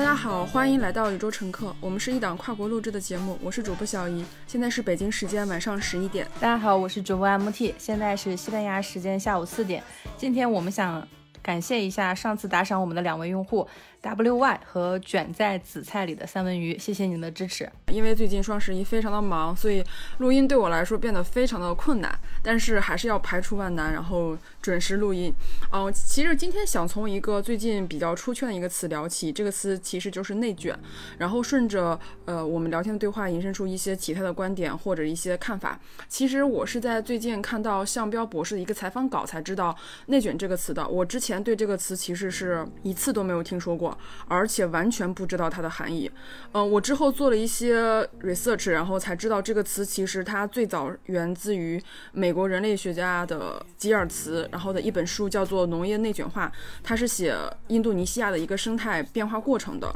大家好，欢迎来到宇宙乘客。我们是一档跨国录制的节目，我是主播小姨，现在是北京时间晚上十一点。大家好，我是主播 MT，现在是西班牙时间下午四点。今天我们想感谢一下上次打赏我们的两位用户。wy 和卷在紫菜里的三文鱼，谢谢你们的支持。因为最近双十一非常的忙，所以录音对我来说变得非常的困难，但是还是要排除万难，然后准时录音。嗯，其实今天想从一个最近比较出圈的一个词聊起，这个词其实就是内卷，然后顺着呃我们聊天的对话引申出一些其他的观点或者一些看法。其实我是在最近看到向彪博士的一个采访稿才知道内卷这个词的，我之前对这个词其实是一次都没有听说过。而且完全不知道它的含义。嗯，我之后做了一些 research，然后才知道这个词其实它最早源自于美国人类学家的吉尔茨，然后的一本书叫做《农业内卷化》，它是写印度尼西亚的一个生态变化过程的。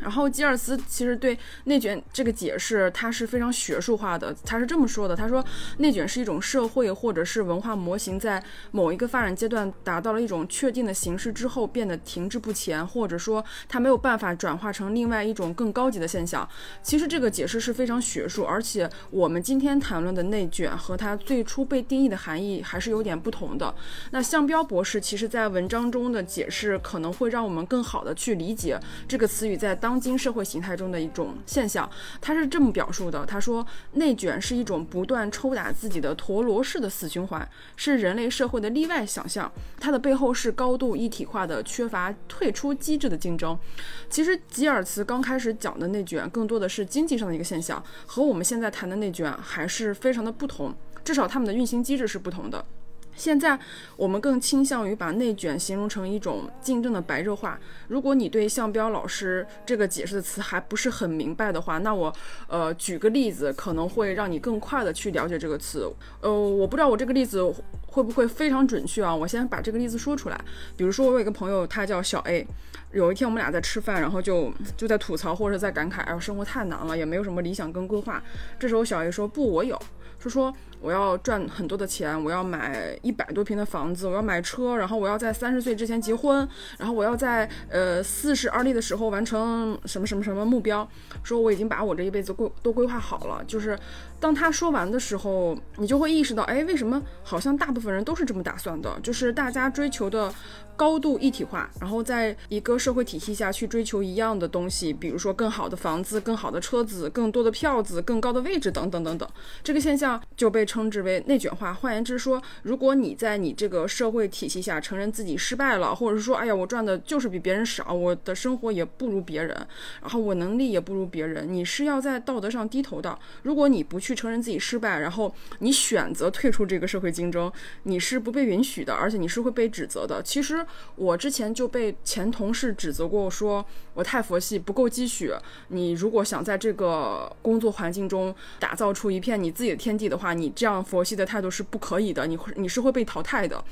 然后吉尔斯其实对内卷这个解释，他是非常学术化的。他是这么说的：他说，内卷是一种社会或者是文化模型在某一个发展阶段达到了一种确定的形式之后变得停滞不前，或者说它没有办法转化成另外一种更高级的现象。其实这个解释是非常学术，而且我们今天谈论的内卷和它最初被定义的含义还是有点不同的。那向彪博士其实在文章中的解释可能会让我们更好的去理解这个词语在当。当今社会形态中的一种现象，他是这么表述的：他说，内卷是一种不断抽打自己的陀螺式的死循环，是人类社会的例外想象。它的背后是高度一体化的、缺乏退出机制的竞争。其实，吉尔茨刚开始讲的内卷，更多的是经济上的一个现象，和我们现在谈的内卷还是非常的不同，至少他们的运行机制是不同的。现在我们更倾向于把内卷形容成一种竞争的白热化。如果你对向彪老师这个解释的词还不是很明白的话，那我呃举个例子，可能会让你更快的去了解这个词。呃，我不知道我这个例子会不会非常准确啊？我先把这个例子说出来。比如说我有一个朋友，他叫小 A，有一天我们俩在吃饭，然后就就在吐槽或者在感慨，哎呦生活太难了，也没有什么理想跟规划。这时候小 A 说不，我有。是说我要赚很多的钱，我要买一百多平的房子，我要买车，然后我要在三十岁之前结婚，然后我要在呃四十而立的时候完成什么什么什么目标。说我已经把我这一辈子规都规划好了，就是。当他说完的时候，你就会意识到，哎，为什么好像大部分人都是这么打算的？就是大家追求的高度一体化，然后在一个社会体系下去追求一样的东西，比如说更好的房子、更好的车子、更多的票子、更高的位置等等等等。这个现象就被称之为内卷化。换言之说，如果你在你这个社会体系下承认自己失败了，或者是说，哎呀，我赚的就是比别人少，我的生活也不如别人，然后我能力也不如别人，你是要在道德上低头的。如果你不去承认自己失败，然后你选择退出这个社会竞争，你是不被允许的，而且你是会被指责的。其实我之前就被前同事指责过，说我太佛系，不够积蓄。你如果想在这个工作环境中打造出一片你自己的天地的话，你这样佛系的态度是不可以的，你会你是会被淘汰的。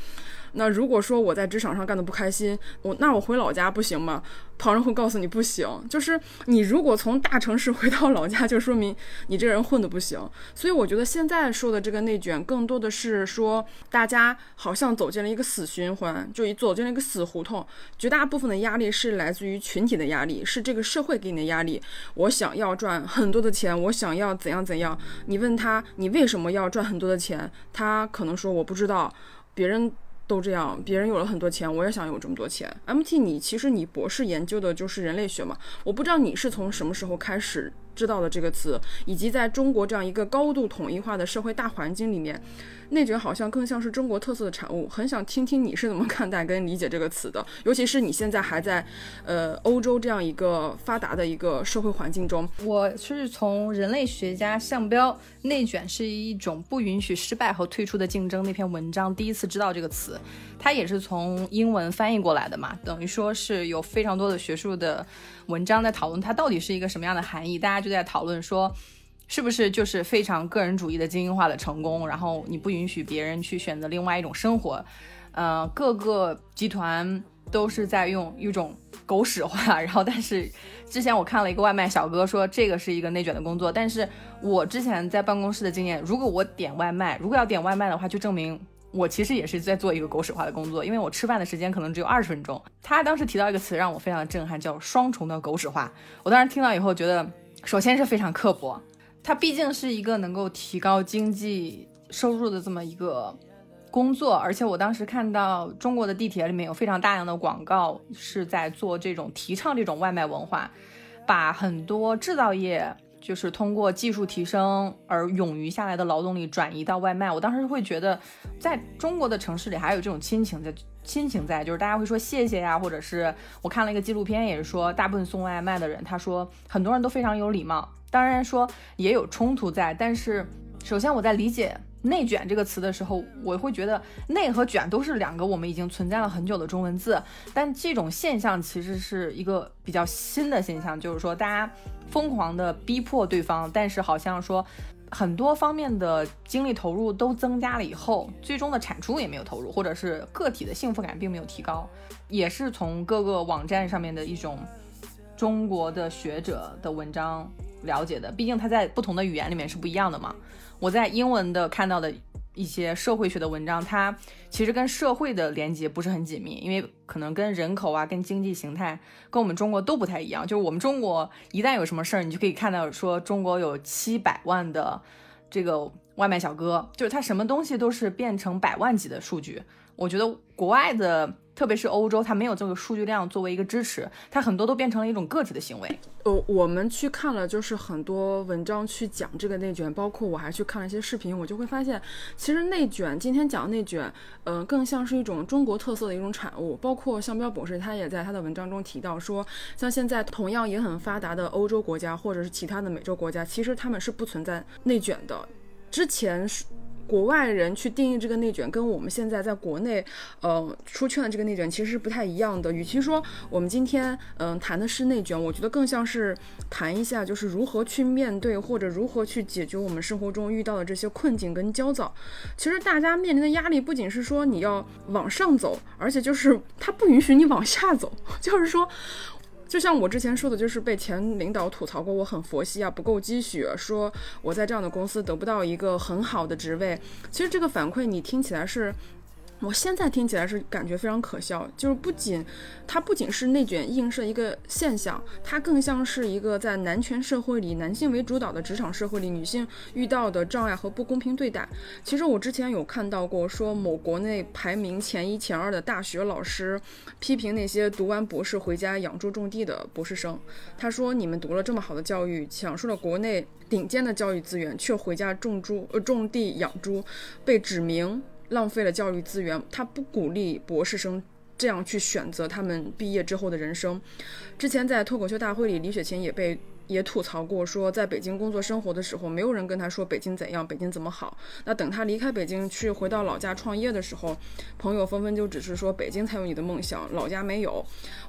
那如果说我在职场上干的不开心，我那我回老家不行吗？旁人会告诉你不行。就是你如果从大城市回到老家，就说明你这个人混的不行。所以我觉得现在说的这个内卷，更多的是说大家好像走进了一个死循环，就走进了一个死胡同。绝大部分的压力是来自于群体的压力，是这个社会给你的压力。我想要赚很多的钱，我想要怎样怎样。你问他你为什么要赚很多的钱，他可能说我不知道，别人。都这样，别人有了很多钱，我也想有这么多钱。MT，你其实你博士研究的就是人类学嘛？我不知道你是从什么时候开始知道的这个词，以及在中国这样一个高度统一化的社会大环境里面。内卷好像更像是中国特色的产物，很想听听你是怎么看待跟理解这个词的，尤其是你现在还在，呃，欧洲这样一个发达的一个社会环境中。我是从人类学家项彪《内卷是一种不允许失败和退出的竞争》那篇文章第一次知道这个词，它也是从英文翻译过来的嘛，等于说是有非常多的学术的文章在讨论它到底是一个什么样的含义，大家就在讨论说。是不是就是非常个人主义的精英化的成功？然后你不允许别人去选择另外一种生活，呃，各个集团都是在用一种狗屎化。然后，但是之前我看了一个外卖小哥说这个是一个内卷的工作，但是我之前在办公室的经验，如果我点外卖，如果要点外卖的话，就证明我其实也是在做一个狗屎化的工作，因为我吃饭的时间可能只有二十分钟。他当时提到一个词让我非常的震撼，叫双重的狗屎化。我当时听到以后觉得，首先是非常刻薄，它毕竟是一个能够提高经济收入的这么一个工作，而且我当时看到中国的地铁里面有非常大量的广告是在做这种提倡这种外卖文化，把很多制造业。就是通过技术提升而冗余下来的劳动力转移到外卖，我当时会觉得，在中国的城市里还有这种亲情在，亲情在，就是大家会说谢谢呀，或者是我看了一个纪录片，也是说大部分送外卖的人，他说很多人都非常有礼貌，当然说也有冲突在，但是首先我在理解。内卷这个词的时候，我会觉得内和卷都是两个我们已经存在了很久的中文字，但这种现象其实是一个比较新的现象，就是说大家疯狂的逼迫对方，但是好像说很多方面的精力投入都增加了以后，最终的产出也没有投入，或者是个体的幸福感并没有提高，也是从各个网站上面的一种中国的学者的文章了解的，毕竟它在不同的语言里面是不一样的嘛。我在英文的看到的一些社会学的文章，它其实跟社会的连接不是很紧密，因为可能跟人口啊、跟经济形态，跟我们中国都不太一样。就是我们中国一旦有什么事儿，你就可以看到说中国有七百万的这个外卖小哥，就是他什么东西都是变成百万级的数据。我觉得国外的。特别是欧洲，它没有这个数据量作为一个支持，它很多都变成了一种个体的行为。呃，我们去看了，就是很多文章去讲这个内卷，包括我还去看了一些视频，我就会发现，其实内卷今天讲的内卷，呃，更像是一种中国特色的一种产物。包括向彪博士他也在他的文章中提到说，像现在同样也很发达的欧洲国家或者是其他的美洲国家，其实他们是不存在内卷的。之前是。国外人去定义这个内卷，跟我们现在在国内，呃，出圈的这个内卷其实是不太一样的。与其说我们今天，嗯，谈的是内卷，我觉得更像是谈一下，就是如何去面对或者如何去解决我们生活中遇到的这些困境跟焦躁。其实大家面临的压力不仅是说你要往上走，而且就是它不允许你往下走，就是说。就像我之前说的，就是被前领导吐槽过，我很佛系啊，不够积蓄，说我在这样的公司得不到一个很好的职位。其实这个反馈你听起来是。我现在听起来是感觉非常可笑，就是不仅它不仅是内卷映射一个现象，它更像是一个在男权社会里、男性为主导的职场社会里，女性遇到的障碍和不公平对待。其实我之前有看到过，说某国内排名前一前二的大学老师批评那些读完博士回家养猪种地的博士生，他说：“你们读了这么好的教育，享受了国内顶尖的教育资源，却回家种猪、呃种地养猪，被指名。”浪费了教育资源，他不鼓励博士生这样去选择他们毕业之后的人生。之前在脱口秀大会里，李雪琴也被。也吐槽过，说在北京工作生活的时候，没有人跟他说北京怎样，北京怎么好。那等他离开北京去回到老家创业的时候，朋友纷纷就只是说北京才有你的梦想，老家没有。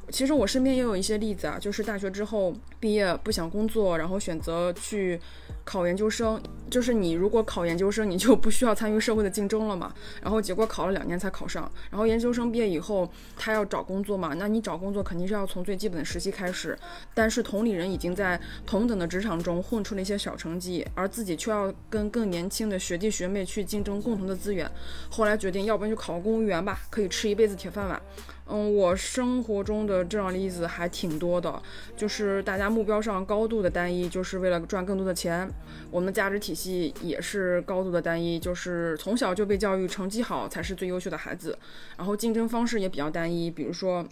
其实我身边也有一些例子啊，就是大学之后毕业不想工作，然后选择去考研究生。就是你如果考研究生，你就不需要参与社会的竞争了嘛。然后结果考了两年才考上，然后研究生毕业以后他要找工作嘛，那你找工作肯定是要从最基本的实习开始。但是同龄人已经在同等的职场中混出了一些小成绩，而自己却要跟更年轻的学弟学妹去竞争共同的资源。后来决定，要不然就考个公务员吧，可以吃一辈子铁饭碗。嗯，我生活中的这样例子还挺多的，就是大家目标上高度的单一，就是为了赚更多的钱。我们的价值体系也是高度的单一，就是从小就被教育成绩好才是最优秀的孩子，然后竞争方式也比较单一，比如说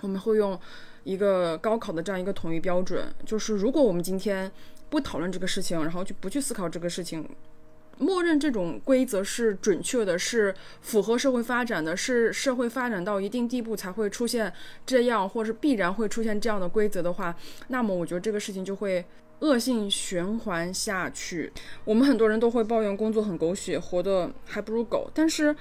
我们会用。一个高考的这样一个统一标准，就是如果我们今天不讨论这个事情，然后就不去思考这个事情，默认这种规则是准确的，是符合社会发展的，是社会发展到一定地步才会出现这样，或是必然会出现这样的规则的话，那么我觉得这个事情就会恶性循环下去。我们很多人都会抱怨工作很狗血，活得还不如狗，但是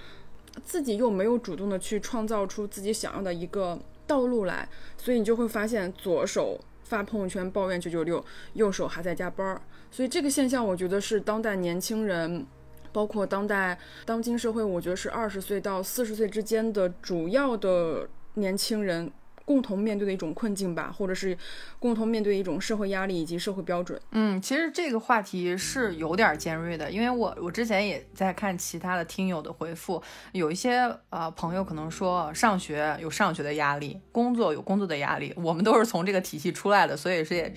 自己又没有主动的去创造出自己想要的一个。道路来，所以你就会发现，左手发朋友圈抱怨九九六，右手还在加班儿。所以这个现象，我觉得是当代年轻人，包括当代当今社会，我觉得是二十岁到四十岁之间的主要的年轻人共同面对的一种困境吧，或者是共同面对一种社会压力以及社会标准。嗯，其实这个话题是有点尖锐的，因为我我之前也在看其他的听友的回复，有一些呃朋友可能说上学有上学的压力，工作有工作的压力，我们都是从这个体系出来的，所以是也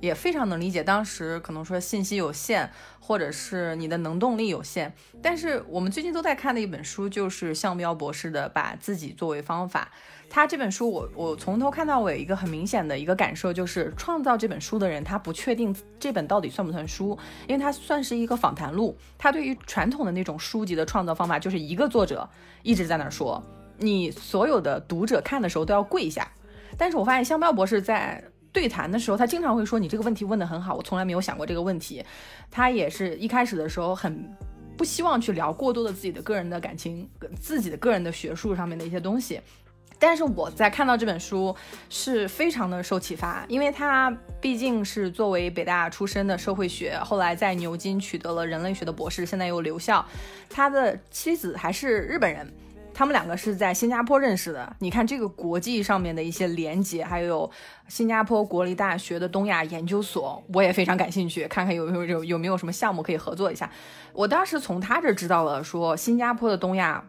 也非常能理解当时可能说信息有限。或者是你的能动力有限，但是我们最近都在看的一本书就是向彪博士的《把自己作为方法》。他这本书，我我从头看到尾，一个很明显的一个感受就是，创造这本书的人他不确定这本到底算不算书，因为它算是一个访谈录。他对于传统的那种书籍的创造方法，就是一个作者一直在那儿说，你所有的读者看的时候都要跪下。但是我发现向彪博士在。对谈的时候，他经常会说：“你这个问题问得很好，我从来没有想过这个问题。”他也是一开始的时候很不希望去聊过多的自己的个人的感情、自己的个人的学术上面的一些东西。但是我在看到这本书是非常的受启发，因为他毕竟是作为北大出身的社会学，后来在牛津取得了人类学的博士，现在又留校。他的妻子还是日本人。他们两个是在新加坡认识的。你看这个国际上面的一些连接，还有新加坡国立大学的东亚研究所，我也非常感兴趣，看看有没有有有没有什么项目可以合作一下。我当时从他这知道了，说新加坡的东亚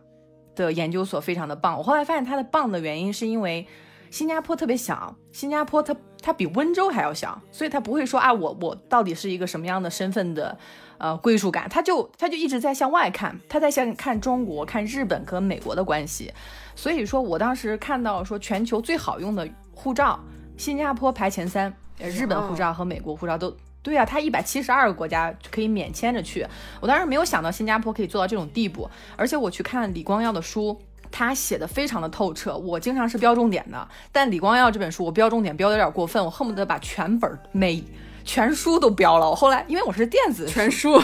的研究所非常的棒。我后来发现它的棒的原因是因为新加坡特别小，新加坡它它比温州还要小，所以它不会说啊，我我到底是一个什么样的身份的。呃，归属感，他就他就一直在向外看，他在向看中国、看日本和美国的关系。所以说我当时看到说全球最好用的护照，新加坡排前三，日本护照和美国护照都对啊，他一百七十二个国家可以免签着去。我当时没有想到新加坡可以做到这种地步，而且我去看李光耀的书，他写的非常的透彻。我经常是标重点的，但李光耀这本书我标重点标的有点过分，我恨不得把全本每。全书都标了，我后来因为我是电子全书，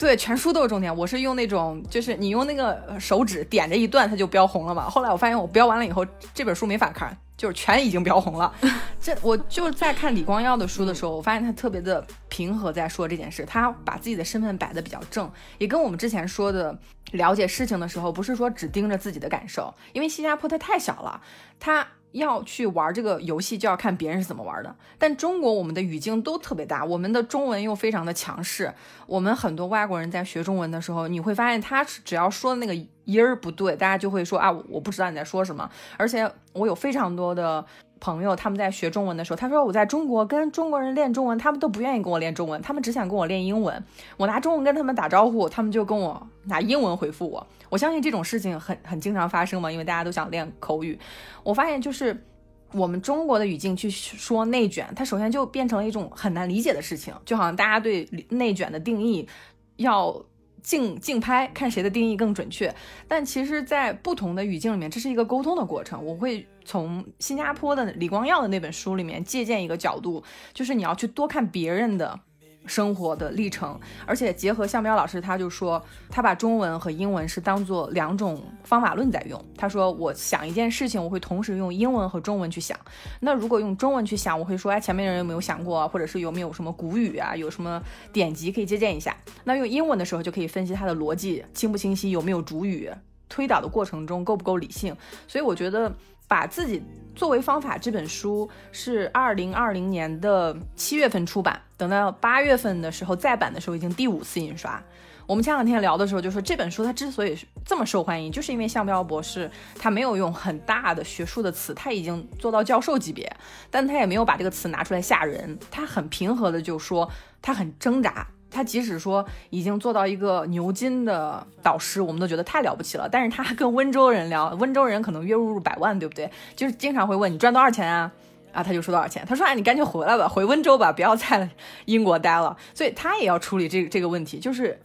对，全书都是重点。我是用那种，就是你用那个手指点着一段，它就标红了嘛。后来我发现我标完了以后，这本书没法看，就是全已经标红了。这我就在看李光耀的书的时候，我发现他特别的平和，在说这件事，他把自己的身份摆的比较正，也跟我们之前说的了解事情的时候，不是说只盯着自己的感受，因为新加坡它太小了，它。要去玩这个游戏，就要看别人是怎么玩的。但中国我们的语境都特别大，我们的中文又非常的强势。我们很多外国人在学中文的时候，你会发现他只要说的那个音儿不对，大家就会说啊，我不知道你在说什么。而且我有非常多的。朋友他们在学中文的时候，他说我在中国跟中国人练中文，他们都不愿意跟我练中文，他们只想跟我练英文。我拿中文跟他们打招呼，他们就跟我拿英文回复我。我相信这种事情很很经常发生嘛，因为大家都想练口语。我发现就是我们中国的语境去说内卷，它首先就变成了一种很难理解的事情，就好像大家对内卷的定义要。竞竞拍，看谁的定义更准确。但其实，在不同的语境里面，这是一个沟通的过程。我会从新加坡的李光耀的那本书里面借鉴一个角度，就是你要去多看别人的。生活的历程，而且结合向彪老师，他就说他把中文和英文是当做两种方法论在用。他说，我想一件事情，我会同时用英文和中文去想。那如果用中文去想，我会说，哎，前面人有没有想过，或者是有没有什么古语啊，有什么典籍可以借鉴一下？那用英文的时候，就可以分析它的逻辑清不清晰，有没有主语，推导的过程中够不够理性。所以我觉得。把自己作为方法这本书是二零二零年的七月份出版，等到八月份的时候再版的时候已经第五次印刷。我们前两天聊的时候就说这本书它之所以这么受欢迎，就是因为向彪博士他没有用很大的学术的词，他已经做到教授级别，但他也没有把这个词拿出来吓人，他很平和的就说他很挣扎。他即使说已经做到一个牛津的导师，我们都觉得太了不起了。但是他跟温州人聊，温州人可能月入百万，对不对？就是经常会问你赚多少钱啊？啊，他就说多少钱。他说哎，你赶紧回来吧，回温州吧，不要在英国待了。所以他也要处理这个这个问题，就是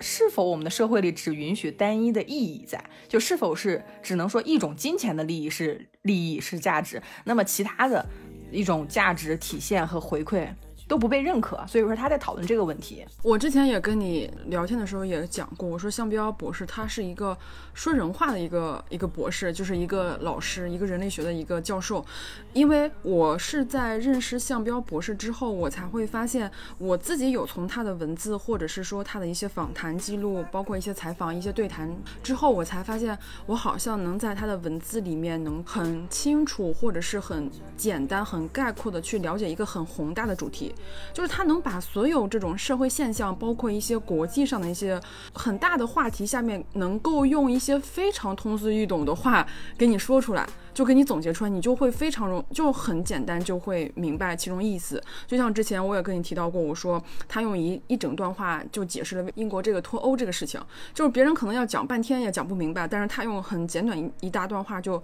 是否我们的社会里只允许单一的意义在，就是否是只能说一种金钱的利益是利益是价值，那么其他的一种价值体现和回馈。都不被认可，所以说他在讨论这个问题。我之前也跟你聊天的时候也讲过，我说项彪博士他是一个说人话的一个一个博士，就是一个老师，一个人类学的一个教授。因为我是在认识项彪博士之后，我才会发现我自己有从他的文字或者是说他的一些访谈记录，包括一些采访、一些对谈之后，我才发现我好像能在他的文字里面能很清楚或者是很简单、很概括的去了解一个很宏大的主题。就是他能把所有这种社会现象，包括一些国际上的一些很大的话题，下面能够用一些非常通俗易懂的话给你说出来，就给你总结出来，你就会非常容，就很简单，就会明白其中意思。就像之前我也跟你提到过，我说他用一一整段话就解释了英国这个脱欧这个事情，就是别人可能要讲半天也讲不明白，但是他用很简短一大段话就。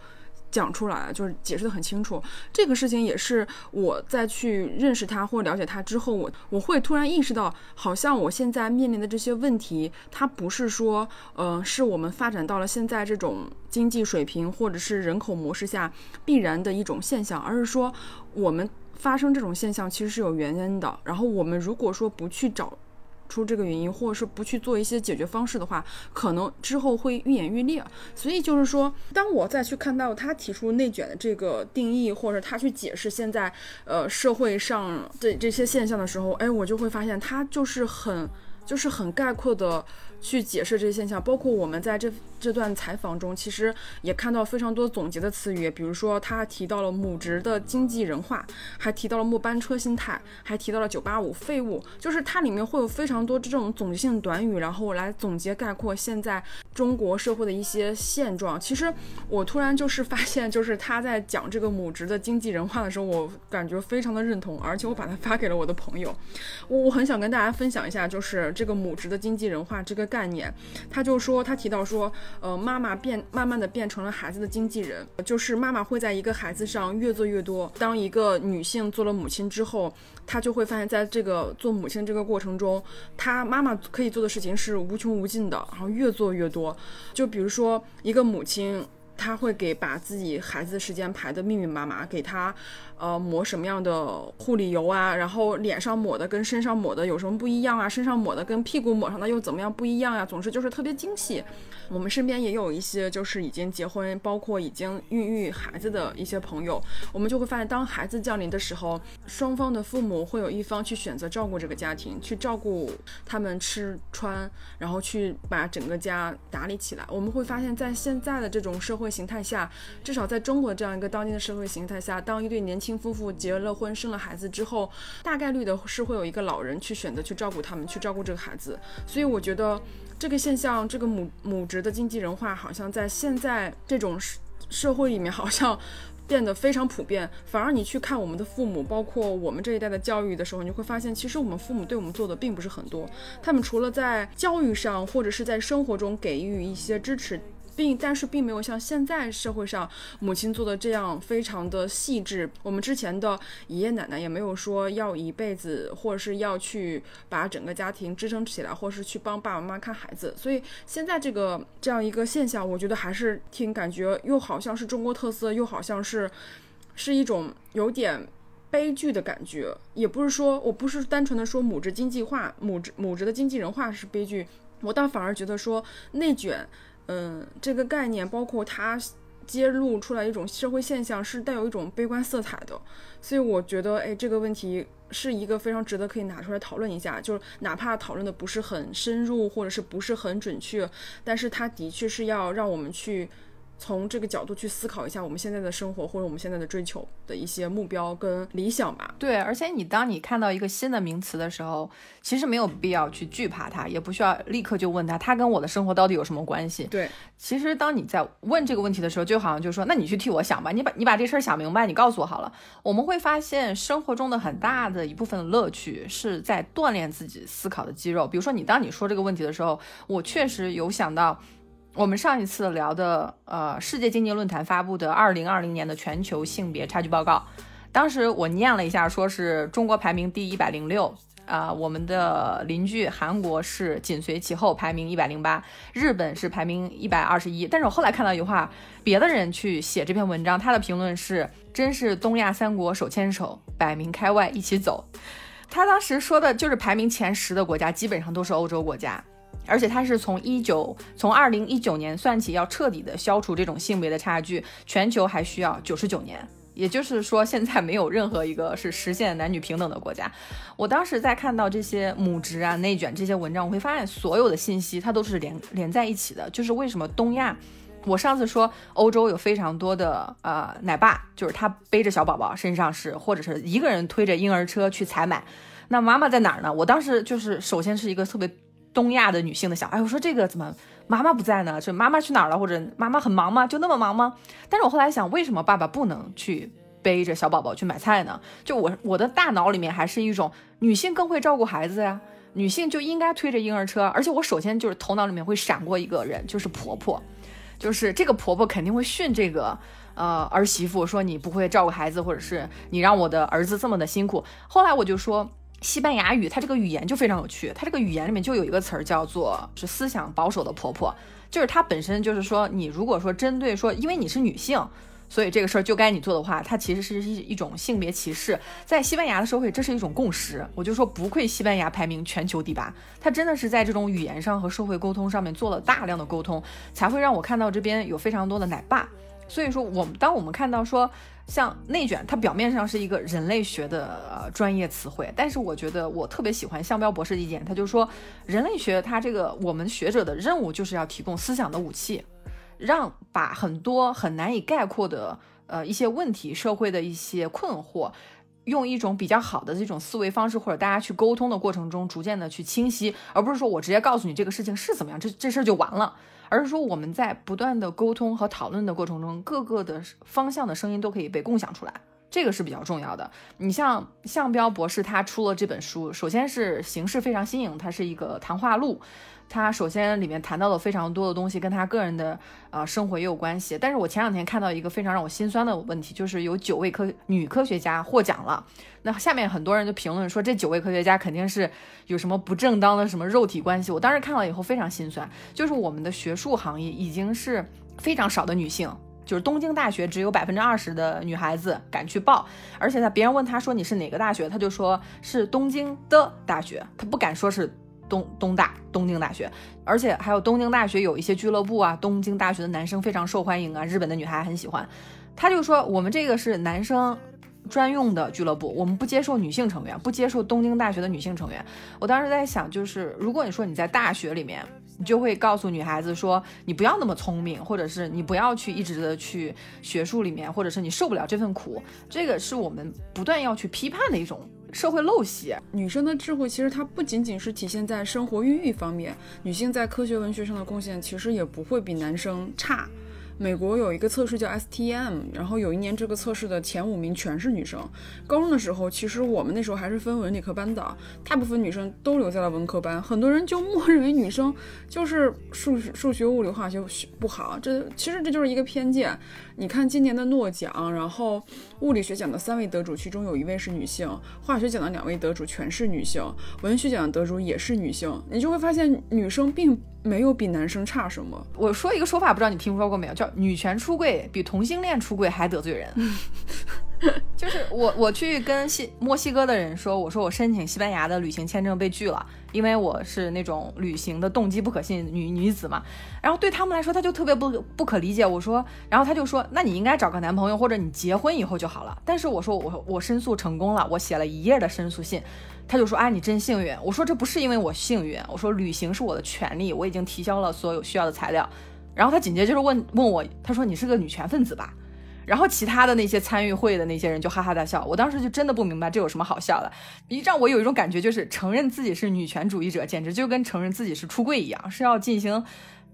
讲出来就是解释的很清楚。这个事情也是我在去认识他或了解他之后，我我会突然意识到，好像我现在面临的这些问题，它不是说，呃，是我们发展到了现在这种经济水平或者是人口模式下必然的一种现象，而是说我们发生这种现象其实是有原因的。然后我们如果说不去找。出这个原因，或者是不去做一些解决方式的话，可能之后会愈演愈烈。所以就是说，当我再去看到他提出内卷的这个定义，或者他去解释现在呃社会上的这些现象的时候，哎，我就会发现他就是很就是很概括的。去解释这些现象，包括我们在这这段采访中，其实也看到非常多总结的词语，比如说他提到了母职的经济人化，还提到了末班车心态，还提到了九八五废物，就是它里面会有非常多这种总结性短语，然后来总结概括现在中国社会的一些现状。其实我突然就是发现，就是他在讲这个母职的经济人化的时候，我感觉非常的认同，而且我把它发给了我的朋友，我我很想跟大家分享一下，就是这个母职的经济人化这个。概念，他就说，他提到说，呃，妈妈变慢慢的变成了孩子的经纪人，就是妈妈会在一个孩子上越做越多。当一个女性做了母亲之后，她就会发现，在这个做母亲这个过程中，她妈妈可以做的事情是无穷无尽的，然后越做越多。就比如说，一个母亲，她会给把自己孩子的时间排得密密麻麻，给她。呃，抹什么样的护理油啊？然后脸上抹的跟身上抹的有什么不一样啊？身上抹的跟屁股抹上的又怎么样不一样呀？总之就是特别精细。我们身边也有一些就是已经结婚，包括已经孕育孩子的一些朋友，我们就会发现，当孩子降临的时候，双方的父母会有一方去选择照顾这个家庭，去照顾他们吃穿，然后去把整个家打理起来。我们会发现，在现在的这种社会形态下，至少在中国这样一个当今的社会形态下，当一对年轻夫妇结了婚、生了孩子之后，大概率的是会有一个老人去选择去照顾他们，去照顾这个孩子。所以我觉得。这个现象，这个母母职的经济人化，好像在现在这种社会里面，好像变得非常普遍。反而你去看我们的父母，包括我们这一代的教育的时候，你会发现，其实我们父母对我们做的并不是很多。他们除了在教育上，或者是在生活中给予一些支持。并但是并没有像现在社会上母亲做的这样非常的细致。我们之前的爷爷奶奶也没有说要一辈子，或者是要去把整个家庭支撑起来，或是去帮爸爸妈妈看孩子。所以现在这个这样一个现象，我觉得还是挺感觉又好像是中国特色，又好像是是一种有点悲剧的感觉。也不是说我不是单纯的说母职经济化，母职母职的经济人化是悲剧，我倒反而觉得说内卷。嗯，这个概念包括它揭露出来一种社会现象，是带有一种悲观色彩的，所以我觉得，哎，这个问题是一个非常值得可以拿出来讨论一下，就是哪怕讨论的不是很深入，或者是不是很准确，但是它的确是要让我们去。从这个角度去思考一下我们现在的生活或者我们现在的追求的一些目标跟理想吧。对，而且你当你看到一个新的名词的时候，其实没有必要去惧怕它，也不需要立刻就问它，它跟我的生活到底有什么关系？对，其实当你在问这个问题的时候，就好像就说，那你去替我想吧，你把你把这事儿想明白，你告诉我好了。我们会发现生活中的很大的一部分乐趣是在锻炼自己思考的肌肉。比如说，你当你说这个问题的时候，我确实有想到。我们上一次聊的，呃，世界经济论坛发布的二零二零年的全球性别差距报告，当时我念了一下，说是中国排名第一百零六，啊，我们的邻居韩国是紧随其后，排名一百零八，日本是排名一百二十一。但是我后来看到一句话，别的人去写这篇文章，他的评论是：真是东亚三国手牵手，百名开外一起走。他当时说的就是排名前十的国家基本上都是欧洲国家，而且他是从一九从二零一九年算起，要彻底的消除这种性别的差距，全球还需要九十九年。也就是说，现在没有任何一个是实现男女平等的国家。我当时在看到这些母职啊、内卷这些文章，我会发现所有的信息它都是连连在一起的。就是为什么东亚，我上次说欧洲有非常多的呃奶爸，就是他背着小宝宝身上是，或者是一个人推着婴儿车去采买，那妈妈在哪儿呢？我当时就是首先是一个特别东亚的女性的想，哎，我说这个怎么妈妈不在呢？就妈妈去哪儿了？或者妈妈很忙吗？就那么忙吗？但是我后来想，为什么爸爸不能去背着小宝宝去买菜呢？就我我的大脑里面还是一种女性更会照顾孩子呀，女性就应该推着婴儿车。而且我首先就是头脑里面会闪过一个人，就是婆婆，就是这个婆婆肯定会训这个呃儿媳妇说你不会照顾孩子，或者是你让我的儿子这么的辛苦。后来我就说。西班牙语，它这个语言就非常有趣。它这个语言里面就有一个词儿叫做是思想保守的婆婆，就是它本身就是说，你如果说针对说，因为你是女性，所以这个事儿就该你做的话，它其实是一一种性别歧视。在西班牙的社会，这是一种共识。我就说不愧西班牙排名全球第八，它真的是在这种语言上和社会沟通上面做了大量的沟通，才会让我看到这边有非常多的奶爸。所以说，我们当我们看到说。像内卷，它表面上是一个人类学的呃专业词汇，但是我觉得我特别喜欢向彪博士的意见，他就说人类学它这个我们学者的任务就是要提供思想的武器，让把很多很难以概括的呃一些问题、社会的一些困惑，用一种比较好的这种思维方式或者大家去沟通的过程中，逐渐的去清晰，而不是说我直接告诉你这个事情是怎么样，这这事儿就完了。而是说，我们在不断的沟通和讨论的过程中，各个的方向的声音都可以被共享出来，这个是比较重要的。你像向彪博士，他出了这本书，首先是形式非常新颖，它是一个谈话录。他首先里面谈到了非常多的东西，跟他个人的呃生活也有关系。但是我前两天看到一个非常让我心酸的问题，就是有九位科女科学家获奖了。那下面很多人就评论说，这九位科学家肯定是有什么不正当的什么肉体关系。我当时看了以后非常心酸，就是我们的学术行业已经是非常少的女性，就是东京大学只有百分之二十的女孩子敢去报，而且在，别人问他说你是哪个大学，他就说是东京的大学，他不敢说是。东东大东京大学，而且还有东京大学有一些俱乐部啊，东京大学的男生非常受欢迎啊，日本的女孩很喜欢。他就说我们这个是男生专用的俱乐部，我们不接受女性成员，不接受东京大学的女性成员。我当时在想，就是如果你说你在大学里面，你就会告诉女孩子说，你不要那么聪明，或者是你不要去一直的去学术里面，或者是你受不了这份苦，这个是我们不断要去批判的一种。社会陋习，女生的智慧其实它不仅仅是体现在生活孕育方面，女性在科学文学上的贡献其实也不会比男生差。美国有一个测试叫 STM，然后有一年这个测试的前五名全是女生。高中的时候，其实我们那时候还是分文理科班的，大部分女生都留在了文科班，很多人就默认为女生就是数学数学、物理、化学不好。这其实这就是一个偏见。你看今年的诺奖，然后物理学奖的三位得主，其中有一位是女性；化学奖的两位得主全是女性；文学奖的得主也是女性。你就会发现女生并。没有比男生差什么。我说一个说法，不知道你听说过没有？叫女权出柜比同性恋出柜还得罪人。就是我，我去跟西墨西哥的人说，我说我申请西班牙的旅行签证被拒了，因为我是那种旅行的动机不可信女女子嘛。然后对他们来说，他就特别不不可理解。我说，然后他就说，那你应该找个男朋友，或者你结婚以后就好了。但是我说，我我申诉成功了，我写了一页的申诉信。他就说：“啊，你真幸运。”我说：“这不是因为我幸运，我说旅行是我的权利，我已经提交了所有需要的材料。”然后他紧接着就是问问我，他说：“你是个女权分子吧？”然后其他的那些参与会的那些人就哈哈大笑。我当时就真的不明白这有什么好笑的，一让我有一种感觉，就是承认自己是女权主义者，简直就跟承认自己是出柜一样，是要进行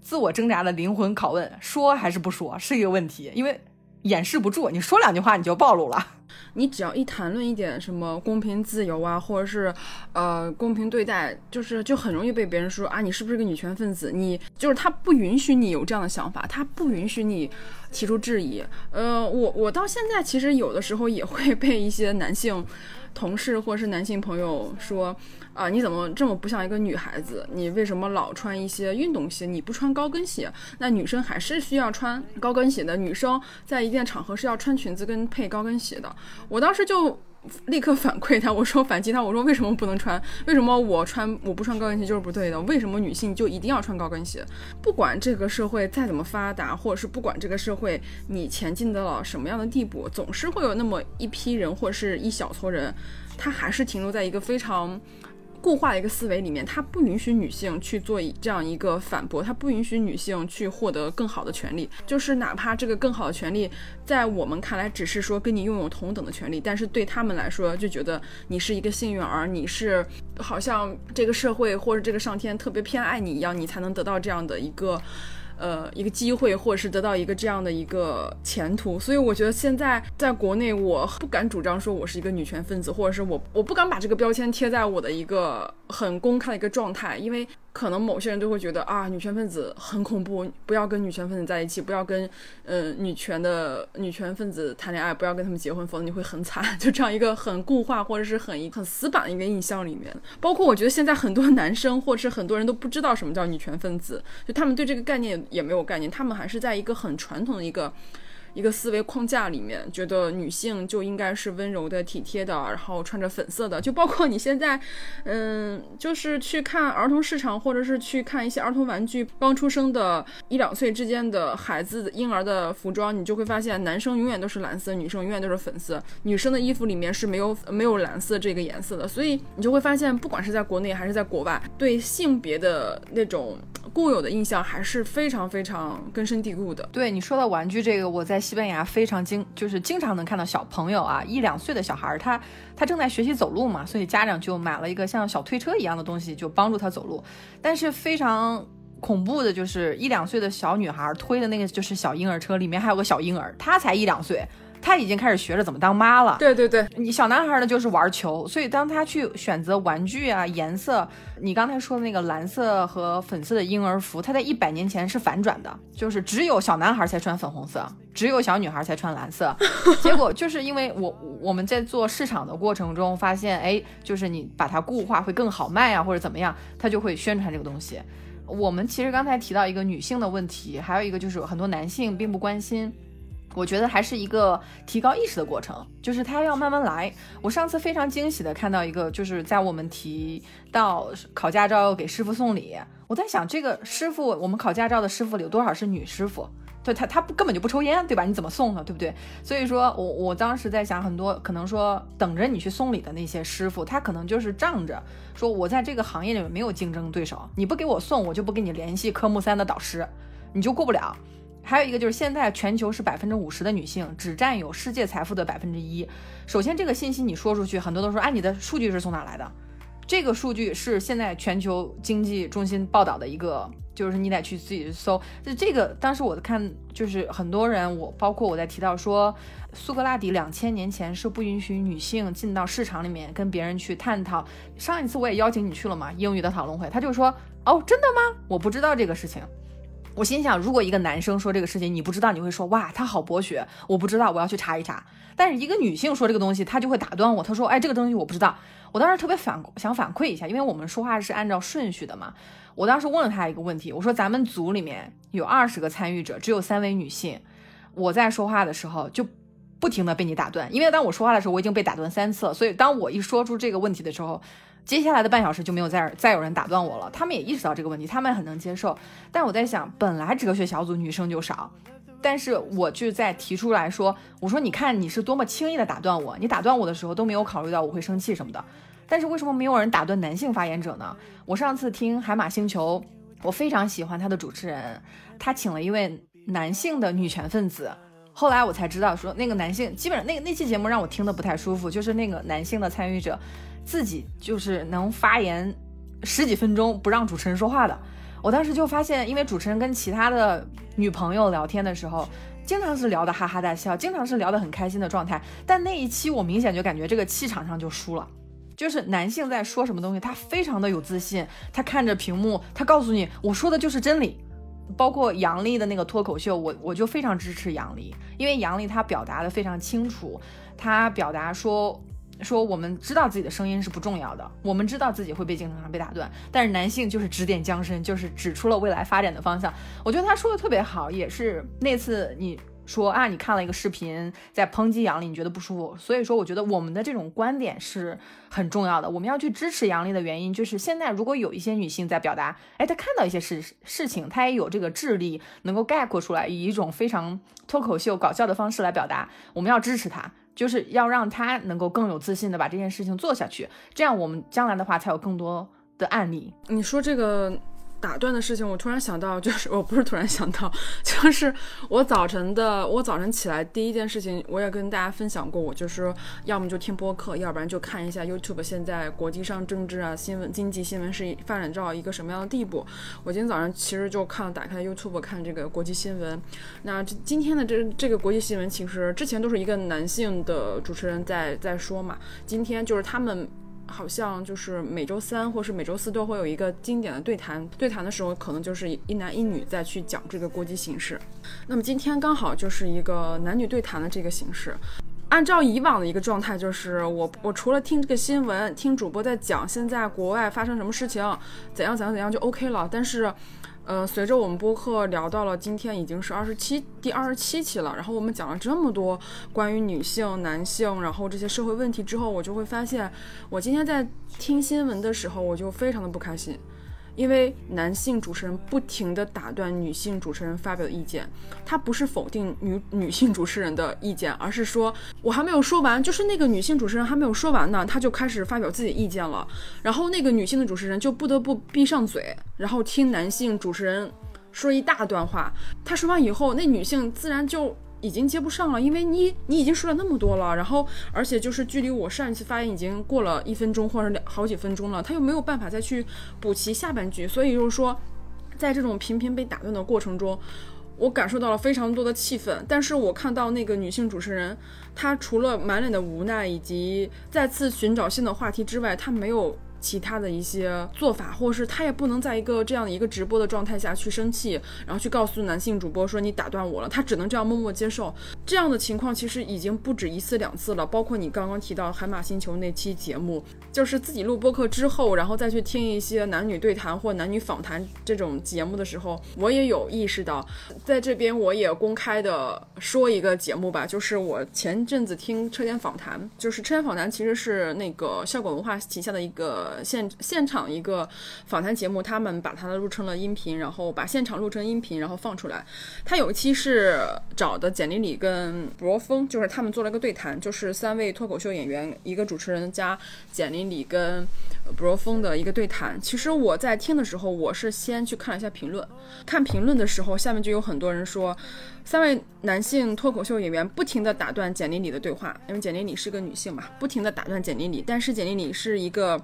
自我挣扎的灵魂拷问，说还是不说是一个问题，因为掩饰不住，你说两句话你就暴露了。你只要一谈论一点什么公平自由啊，或者是，呃，公平对待，就是就很容易被别人说啊，你是不是个女权分子？你就是他不允许你有这样的想法，他不允许你提出质疑。呃，我我到现在其实有的时候也会被一些男性。同事或者是男性朋友说，啊，你怎么这么不像一个女孩子？你为什么老穿一些运动鞋？你不穿高跟鞋？那女生还是需要穿高跟鞋的。女生在一定场合是要穿裙子跟配高跟鞋的。我当时就立刻反馈他，我说反击他，我说为什么不能穿？为什么我穿我不穿高跟鞋就是不对的？为什么女性就一定要穿高跟鞋？不管这个社会再怎么发达，或者是不管这个社会你前进到了什么样的地步，总是会有那么一批人或者是一小撮人，他还是停留在一个非常。固化的一个思维里面，它不允许女性去做这样一个反驳，它不允许女性去获得更好的权利。就是哪怕这个更好的权利，在我们看来只是说跟你拥有同等的权利，但是对他们来说就觉得你是一个幸运儿，你是好像这个社会或者这个上天特别偏爱你一样，你才能得到这样的一个。呃，一个机会，或者是得到一个这样的一个前途，所以我觉得现在在国内，我不敢主张说我是一个女权分子，或者是我我不敢把这个标签贴在我的一个很公开的一个状态，因为。可能某些人都会觉得啊，女权分子很恐怖，不要跟女权分子在一起，不要跟呃女权的女权分子谈恋爱，不要跟他们结婚，否则你会很惨。就这样一个很固化或者是很很死板的一个印象里面，包括我觉得现在很多男生或者是很多人都不知道什么叫女权分子，就他们对这个概念也没有概念，他们还是在一个很传统的一个。一个思维框架里面，觉得女性就应该是温柔的、体贴的，然后穿着粉色的。就包括你现在，嗯，就是去看儿童市场，或者是去看一些儿童玩具，刚出生的一两岁之间的孩子婴儿的服装，你就会发现，男生永远都是蓝色，女生永远都是粉色。女生的衣服里面是没有没有蓝色这个颜色的。所以你就会发现，不管是在国内还是在国外，对性别的那种固有的印象还是非常非常根深蒂固的。对你说到玩具这个，我在。西班牙非常经，就是经常能看到小朋友啊，一两岁的小孩儿，他他正在学习走路嘛，所以家长就买了一个像小推车一样的东西，就帮助他走路。但是非常恐怖的就是，一两岁的小女孩推的那个就是小婴儿车，里面还有个小婴儿，她才一两岁。他已经开始学着怎么当妈了。对对对，你小男孩呢就是玩球，所以当他去选择玩具啊颜色，你刚才说的那个蓝色和粉色的婴儿服，他在一百年前是反转的，就是只有小男孩才穿粉红色，只有小女孩才穿蓝色。结果就是因为我我们在做市场的过程中发现，哎，就是你把它固化会更好卖啊，或者怎么样，他就会宣传这个东西。我们其实刚才提到一个女性的问题，还有一个就是很多男性并不关心。我觉得还是一个提高意识的过程，就是他要慢慢来。我上次非常惊喜的看到一个，就是在我们提到考驾照要给师傅送礼，我在想这个师傅，我们考驾照的师傅里有多少是女师傅？对他，他不根本就不抽烟，对吧？你怎么送呢？对不对？所以说我我当时在想，很多可能说等着你去送礼的那些师傅，他可能就是仗着说我在这个行业里面没有竞争对手，你不给我送，我就不给你联系科目三的导师，你就过不了。还有一个就是，现在全球是百分之五十的女性只占有世界财富的百分之一。首先，这个信息你说出去，很多都说，哎，你的数据是从哪来的？这个数据是现在全球经济中心报道的一个，就是你得去自己搜。就这个，当时我看，就是很多人，我包括我在提到说，苏格拉底两千年前是不允许女性进到市场里面跟别人去探讨。上一次我也邀请你去了嘛，英语的讨论会，他就说，哦，真的吗？我不知道这个事情。我心想，如果一个男生说这个事情，你不知道，你会说哇，他好博学，我不知道，我要去查一查。但是一个女性说这个东西，她就会打断我，她说，哎，这个东西我不知道。我当时特别反想反馈一下，因为我们说话是按照顺序的嘛。我当时问了他一个问题，我说咱们组里面有二十个参与者，只有三位女性，我在说话的时候就不停的被你打断，因为当我说话的时候，我已经被打断三次了，所以当我一说出这个问题的时候。接下来的半小时就没有再再有人打断我了，他们也意识到这个问题，他们很能接受。但我在想，本来哲学小组女生就少，但是我就在提出来说，我说你看你是多么轻易的打断我，你打断我的时候都没有考虑到我会生气什么的。但是为什么没有人打断男性发言者呢？我上次听海马星球，我非常喜欢他的主持人，他请了一位男性的女权分子，后来我才知道说那个男性基本上那个那期节目让我听得不太舒服，就是那个男性的参与者。自己就是能发言十几分钟不让主持人说话的，我当时就发现，因为主持人跟其他的女朋友聊天的时候，经常是聊得哈哈大笑，经常是聊得很开心的状态。但那一期我明显就感觉这个气场上就输了，就是男性在说什么东西，他非常的有自信，他看着屏幕，他告诉你我说的就是真理。包括杨笠的那个脱口秀，我我就非常支持杨笠，因为杨笠他表达的非常清楚，他表达说。说我们知道自己的声音是不重要的，我们知道自己会被经常被打断，但是男性就是指点江山，就是指出了未来发展的方向。我觉得他说的特别好，也是那次你说啊，你看了一个视频在抨击杨笠，你觉得不舒服。所以说，我觉得我们的这种观点是很重要的。我们要去支持杨笠的原因，就是现在如果有一些女性在表达，哎，她看到一些事事情，她也有这个智力能够概括出来，以一种非常脱口秀搞笑的方式来表达，我们要支持她，就是要让他能够更有自信的把这件事情做下去，这样我们将来的话才有更多的案例。你说这个。打断的事情，我突然想到，就是我不是突然想到，就是我早晨的，我早晨起来第一件事情，我也跟大家分享过，我就是要么就听播客，要不然就看一下 YouTube。现在国际上政治啊、新闻、经济新闻是发展到一个什么样的地步？我今天早上其实就看，打开 YouTube 看这个国际新闻。那今天的这这个国际新闻，其实之前都是一个男性的主持人在在说嘛，今天就是他们。好像就是每周三或是每周四都会有一个经典的对谈，对谈的时候可能就是一男一女在去讲这个国际形势。那么今天刚好就是一个男女对谈的这个形式。按照以往的一个状态，就是我我除了听这个新闻，听主播在讲现在国外发生什么事情，怎样怎样怎样就 OK 了。但是。呃，随着我们播客聊到了今天已经是二十七第二十七期了，然后我们讲了这么多关于女性、男性，然后这些社会问题之后，我就会发现，我今天在听新闻的时候，我就非常的不开心。因为男性主持人不停地打断女性主持人发表的意见，他不是否定女女性主持人的意见，而是说我还没有说完，就是那个女性主持人还没有说完呢，他就开始发表自己意见了，然后那个女性的主持人就不得不闭上嘴，然后听男性主持人说一大段话，他说完以后，那女性自然就。已经接不上了，因为你你已经说了那么多了，然后而且就是距离我上一次发言已经过了一分钟或者两好几分钟了，他又没有办法再去补齐下半句，所以就是说，在这种频频被打断的过程中，我感受到了非常多的气愤。但是我看到那个女性主持人，她除了满脸的无奈以及再次寻找新的话题之外，她没有。其他的一些做法，或者是他也不能在一个这样的一个直播的状态下去生气，然后去告诉男性主播说你打断我了，他只能这样默默接受。这样的情况其实已经不止一次两次了，包括你刚刚提到海马星球那期节目，就是自己录播客之后，然后再去听一些男女对谈或男女访谈这种节目的时候，我也有意识到，在这边我也公开的说一个节目吧，就是我前阵子听车间访谈，就是车间访谈其实是那个效果文化旗下的一个。现现场一个访谈节目，他们把它录成了音频，然后把现场录成音频，然后放出来。他有一期是找的简历里跟博峰，就是他们做了一个对谈，就是三位脱口秀演员，一个主持人加简历里跟博峰的一个对谈。其实我在听的时候，我是先去看了一下评论，看评论的时候，下面就有很多人说，三位男性脱口秀演员不停地打断简历里的对话，因为简历里是个女性嘛，不停地打断简历里，但是简历里是一个。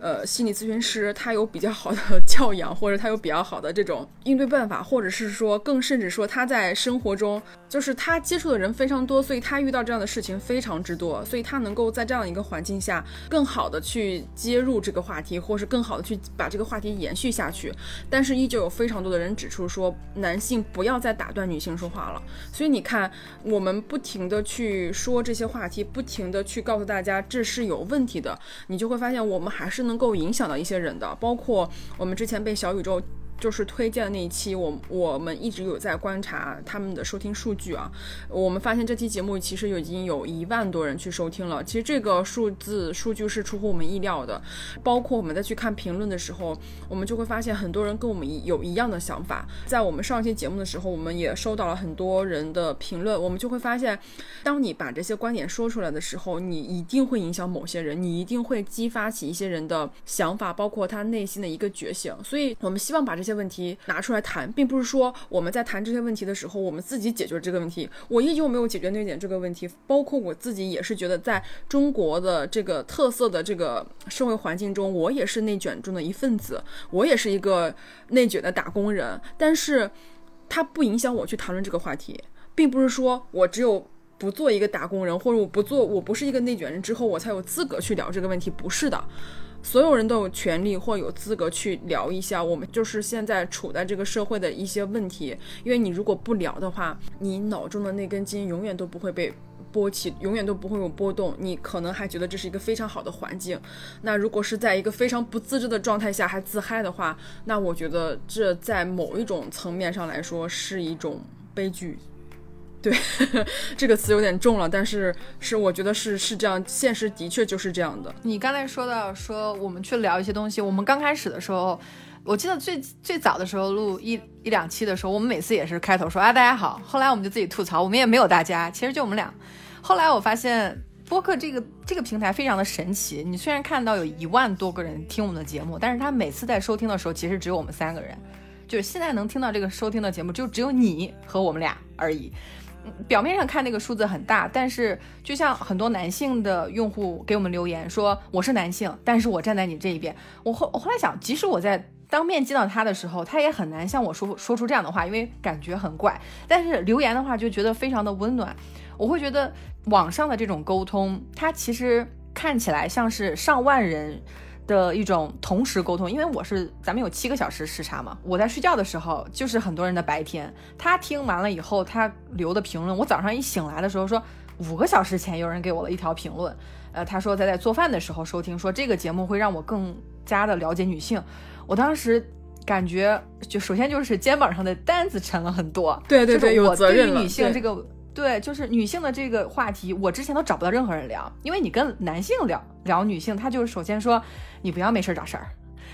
呃，心理咨询师他有比较好的 教养，或者他有比较好的这种应对办法，或者是说更甚至说他在生活中就是他接触的人非常多，所以他遇到这样的事情非常之多，所以他能够在这样一个环境下更好的去接入这个话题，或是更好的去把这个话题延续下去。但是依旧有非常多的人指出说，男性不要再打断女性说话了。所以你看，我们不停的去说这些话题，不停的去告诉大家这是有问题的，你就会发现我们还是能够影响到一些人的，包括我们之前被小宇宙。就是推荐的那一期，我我们一直有在观察他们的收听数据啊。我们发现这期节目其实已经有一万多人去收听了。其实这个数字数据是出乎我们意料的。包括我们在去看评论的时候，我们就会发现很多人跟我们有一样的想法。在我们上期节目的时候，我们也收到了很多人的评论。我们就会发现，当你把这些观点说出来的时候，你一定会影响某些人，你一定会激发起一些人的想法，包括他内心的一个觉醒。所以我们希望把这些。些问题拿出来谈，并不是说我们在谈这些问题的时候，我们自己解决这个问题。我依旧没有解决内卷这个问题，包括我自己也是觉得，在中国的这个特色的这个社会环境中，我也是内卷中的一份子，我也是一个内卷的打工人。但是，它不影响我去谈论这个话题，并不是说我只有不做一个打工人，或者我不做，我不是一个内卷人之后，我才有资格去聊这个问题，不是的。所有人都有权利或有资格去聊一下我们就是现在处在这个社会的一些问题，因为你如果不聊的话，你脑中的那根筋永远都不会被波起，永远都不会有波动。你可能还觉得这是一个非常好的环境，那如果是在一个非常不自知的状态下还自嗨的话，那我觉得这在某一种层面上来说是一种悲剧。对，这个词有点重了，但是是我觉得是是这样，现实的确就是这样的。你刚才说到说我们去聊一些东西，我们刚开始的时候，我记得最最早的时候录一一两期的时候，我们每次也是开头说啊大家好，后来我们就自己吐槽，我们也没有大家，其实就我们俩。后来我发现播客这个这个平台非常的神奇，你虽然看到有一万多个人听我们的节目，但是他每次在收听的时候，其实只有我们三个人。就是现在能听到这个收听的节目，就只有你和我们俩而已。表面上看那个数字很大，但是就像很多男性的用户给我们留言说我是男性，但是我站在你这一边。我后我后来想，即使我在当面见到他的时候，他也很难向我说说出这样的话，因为感觉很怪。但是留言的话，就觉得非常的温暖。我会觉得网上的这种沟通，它其实看起来像是上万人。的一种同时沟通，因为我是咱们有七个小时时差嘛，我在睡觉的时候就是很多人的白天。他听完了以后，他留的评论，我早上一醒来的时候说，五个小时前有人给我了一条评论，呃，他说在在做饭的时候收听，说这个节目会让我更加的了解女性。我当时感觉就首先就是肩膀上的担子沉了很多，对对对，有责任。女性这个。对，就是女性的这个话题，我之前都找不到任何人聊，因为你跟男性聊聊女性，他就是首先说你不要没事找事儿。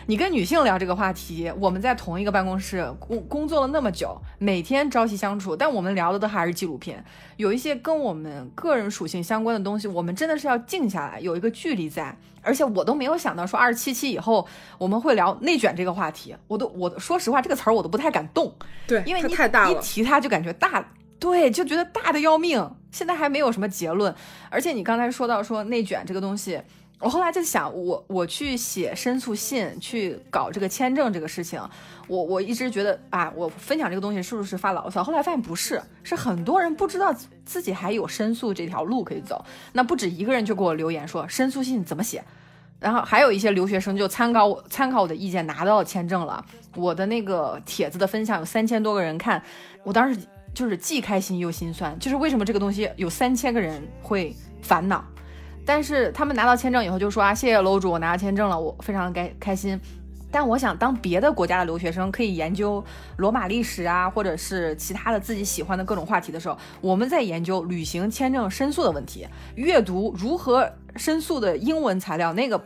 你跟女性聊这个话题，我们在同一个办公室工工作了那么久，每天朝夕相处，但我们聊的都还是纪录片，有一些跟我们个人属性相关的东西，我们真的是要静下来，有一个距离在。而且我都没有想到说二十七期以后我们会聊内卷这个话题，我都我说实话这个词儿我都不太敢动，对，因为你太大了，一提它就感觉大。对，就觉得大的要命，现在还没有什么结论。而且你刚才说到说内卷这个东西，我后来就想，我我去写申诉信，去搞这个签证这个事情，我我一直觉得啊，我分享这个东西是不是发牢骚？后来发现不是，是很多人不知道自己还有申诉这条路可以走。那不止一个人就给我留言说申诉信怎么写，然后还有一些留学生就参考我参考我的意见拿到签证了。我的那个帖子的分享有三千多个人看，我当时。就是既开心又心酸，就是为什么这个东西有三千个人会烦恼，但是他们拿到签证以后就说啊，谢谢楼主，我拿到签证了，我非常开开心。但我想，当别的国家的留学生可以研究罗马历史啊，或者是其他的自己喜欢的各种话题的时候，我们在研究旅行签证申诉的问题，阅读如何申诉的英文材料，那个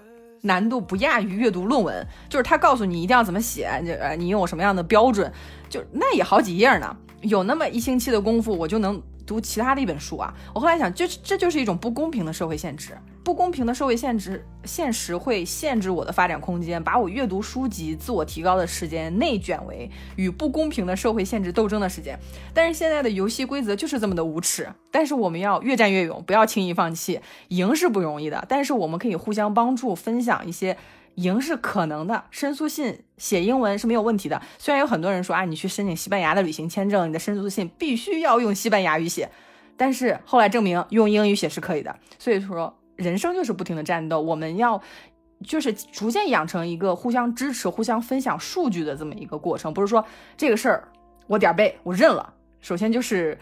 难度不亚于阅读论文，就是他告诉你一定要怎么写，你呃，你用什么样的标准，就那也好几页呢。有那么一星期的功夫，我就能读其他的一本书啊！我后来想，这这就是一种不公平的社会限制，不公平的社会限制，现实会限制我的发展空间，把我阅读书籍、自我提高的时间内卷为与不公平的社会限制斗争的时间。但是现在的游戏规则就是这么的无耻，但是我们要越战越勇，不要轻易放弃。赢是不容易的，但是我们可以互相帮助，分享一些。赢是可能的，申诉信写英文是没有问题的。虽然有很多人说啊，你去申请西班牙的旅行签证，你的申诉信必须要用西班牙语写，但是后来证明用英语写是可以的。所以说，人生就是不停的战斗，我们要就是逐渐养成一个互相支持、互相分享数据的这么一个过程。不是说这个事儿我点儿背我认了，首先就是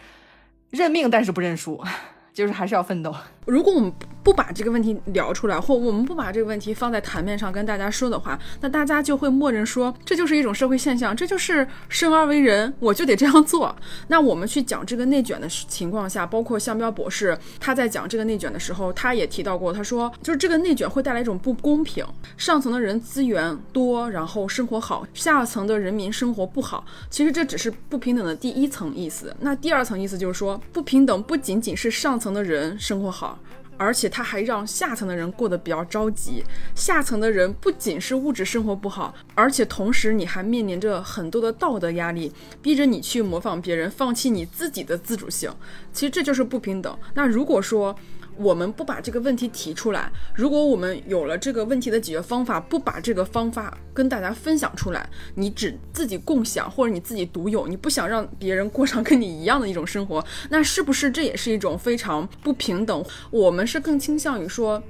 认命，但是不认输，就是还是要奋斗。如果我们不把这个问题聊出来，或我们不把这个问题放在台面上跟大家说的话，那大家就会默认说这就是一种社会现象，这就是生而为人，我就得这样做。那我们去讲这个内卷的情况下，包括向彪博士他在讲这个内卷的时候，他也提到过，他说就是这个内卷会带来一种不公平，上层的人资源多，然后生活好，下层的人民生活不好。其实这只是不平等的第一层意思。那第二层意思就是说，不平等不仅仅是上层的人生活好。而且他还让下层的人过得比较着急，下层的人不仅是物质生活不好，而且同时你还面临着很多的道德压力，逼着你去模仿别人，放弃你自己的自主性。其实这就是不平等。那如果说，我们不把这个问题提出来，如果我们有了这个问题的解决方法，不把这个方法跟大家分享出来，你只自己共享或者你自己独有，你不想让别人过上跟你一样的一种生活，那是不是这也是一种非常不平等？我们是更倾向于说，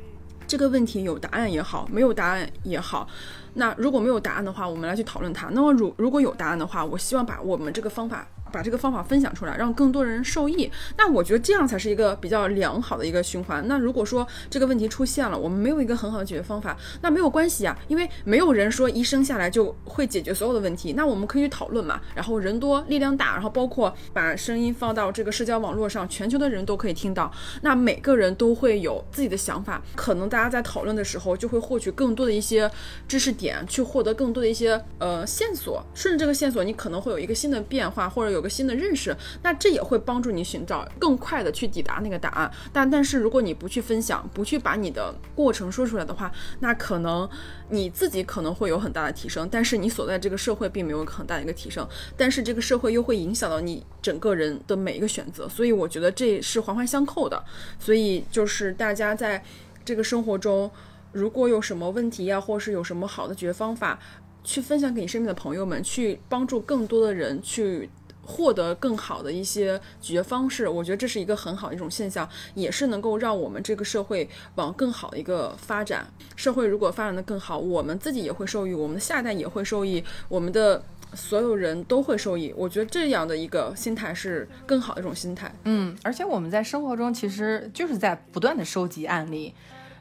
这个问题有答案也好，没有答案也好。那如果没有答案的话，我们来去讨论它。那么如如果有答案的话，我希望把我们这个方法。把这个方法分享出来，让更多人受益。那我觉得这样才是一个比较良好的一个循环。那如果说这个问题出现了，我们没有一个很好的解决方法，那没有关系啊，因为没有人说一生下来就会解决所有的问题。那我们可以去讨论嘛，然后人多力量大，然后包括把声音放到这个社交网络上，全球的人都可以听到。那每个人都会有自己的想法，可能大家在讨论的时候就会获取更多的一些知识点，去获得更多的一些呃线索。顺着这个线索，你可能会有一个新的变化，或者有。个新的认识，那这也会帮助你寻找更快的去抵达那个答案。但但是如果你不去分享，不去把你的过程说出来的话，那可能你自己可能会有很大的提升，但是你所在这个社会并没有很大的一个提升，但是这个社会又会影响到你整个人的每一个选择。所以我觉得这是环环相扣的。所以就是大家在这个生活中，如果有什么问题呀，或是有什么好的解决方法，去分享给你身边的朋友们，去帮助更多的人去。获得更好的一些解决方式，我觉得这是一个很好的一种现象，也是能够让我们这个社会往更好的一个发展。社会如果发展的更好，我们自己也会受益，我们的下一代也会受益，我们的所有人都会受益。我觉得这样的一个心态是更好的一种心态。嗯，而且我们在生活中其实就是在不断的收集案例。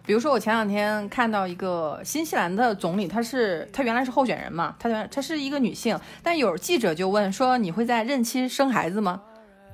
比如说，我前两天看到一个新西兰的总理，她是她原来是候选人嘛，她原她是一个女性，但有记者就问说，你会在任期生孩子吗？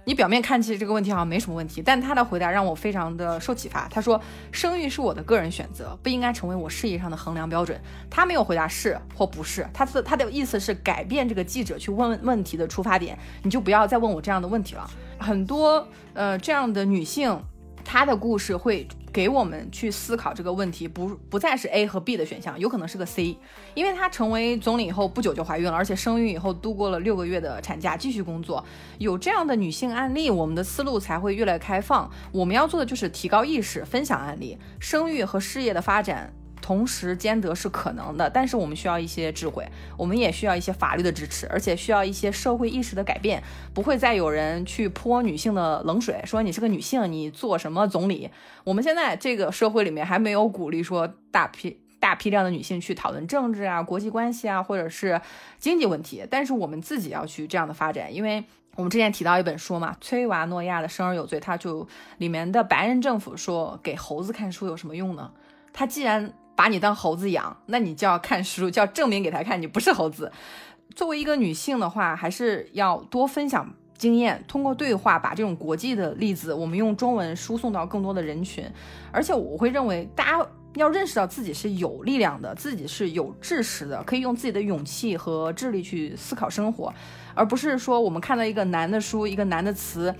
你表面看起这个问题好像没什么问题，但她的回答让我非常的受启发。她说，生育是我的个人选择，不应该成为我事业上的衡量标准。她没有回答是或不是，她是她的意思是改变这个记者去问问题的出发点，你就不要再问我这样的问题了。很多呃这样的女性。她的故事会给我们去思考这个问题，不不再是 A 和 B 的选项，有可能是个 C，因为她成为总理以后不久就怀孕了，而且生育以后度过了六个月的产假，继续工作。有这样的女性案例，我们的思路才会越来越开放。我们要做的就是提高意识，分享案例，生育和事业的发展。同时兼得是可能的，但是我们需要一些智慧，我们也需要一些法律的支持，而且需要一些社会意识的改变。不会再有人去泼女性的冷水，说你是个女性，你做什么总理？我们现在这个社会里面还没有鼓励说大批大批量的女性去讨论政治啊、国际关系啊，或者是经济问题。但是我们自己要去这样的发展，因为我们之前提到一本书嘛，崔娃诺亚的《生而有罪》，它就里面的白人政府说给猴子看书有什么用呢？他既然把你当猴子养，那你就要看书，就要证明给他看你不是猴子。作为一个女性的话，还是要多分享经验，通过对话把这种国际的例子，我们用中文输送到更多的人群。而且我会认为，大家要认识到自己是有力量的，自己是有知识的，可以用自己的勇气和智力去思考生活，而不是说我们看到一个难的书，一个难的词。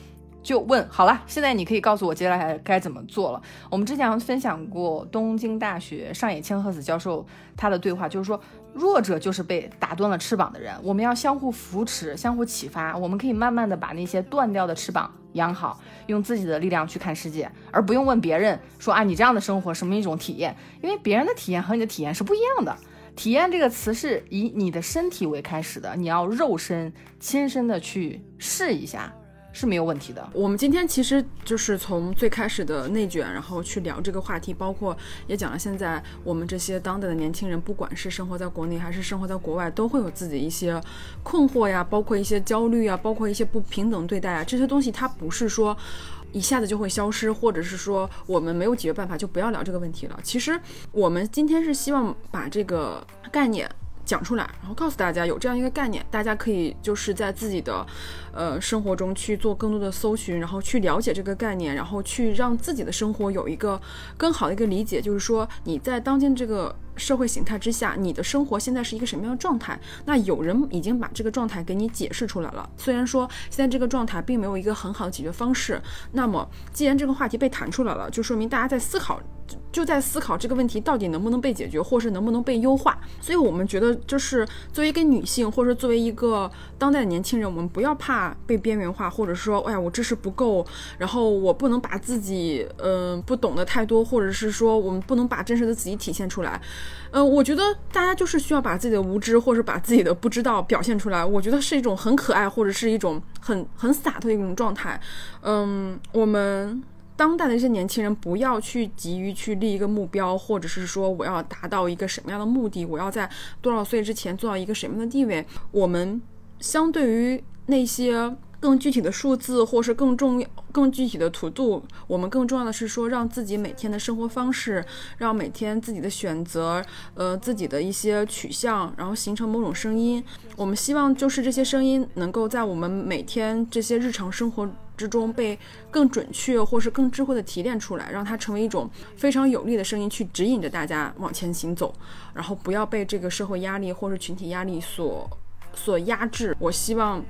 就问好了，现在你可以告诉我接下来该怎么做了。我们之前分享过东京大学上野千鹤子教授他的对话，就是说弱者就是被打断了翅膀的人，我们要相互扶持，相互启发，我们可以慢慢的把那些断掉的翅膀养好，用自己的力量去看世界，而不用问别人说啊你这样的生活什么一种体验？因为别人的体验和你的体验是不一样的。体验这个词是以你的身体为开始的，你要肉身亲身的去试一下。是没有问题的。我们今天其实就是从最开始的内卷，然后去聊这个话题，包括也讲了现在我们这些当代的年轻人，不管是生活在国内还是生活在国外，都会有自己一些困惑呀，包括一些焦虑啊，包括一些不平等对待啊，这些东西它不是说一下子就会消失，或者是说我们没有解决办法就不要聊这个问题了。其实我们今天是希望把这个概念。讲出来，然后告诉大家有这样一个概念，大家可以就是在自己的，呃生活中去做更多的搜寻，然后去了解这个概念，然后去让自己的生活有一个更好的一个理解。就是说你在当今这个社会形态之下，你的生活现在是一个什么样的状态？那有人已经把这个状态给你解释出来了。虽然说现在这个状态并没有一个很好的解决方式，那么既然这个话题被谈出来了，就说明大家在思考。就在思考这个问题到底能不能被解决，或是能不能被优化。所以，我们觉得就是作为一个女性，或者作为一个当代的年轻人，我们不要怕被边缘化，或者说，哎呀，我知识不够，然后我不能把自己，嗯，不懂的太多，或者是说，我们不能把真实的自己体现出来。嗯，我觉得大家就是需要把自己的无知，或者把自己的不知道表现出来。我觉得是一种很可爱，或者是一种很很洒脱的一种状态。嗯，我们。当代的一些年轻人不要去急于去立一个目标，或者是说我要达到一个什么样的目的，我要在多少岁之前做到一个什么样的地位。我们相对于那些更具体的数字，或是更重要、更具体的 to do，，我们更重要的是说，让自己每天的生活方式，让每天自己的选择，呃，自己的一些取向，然后形成某种声音。我们希望就是这些声音能够在我们每天这些日常生活。之中被更准确或是更智慧的提炼出来，让它成为一种非常有力的声音，去指引着大家往前行走，然后不要被这个社会压力或是群体压力所所压制。我希望。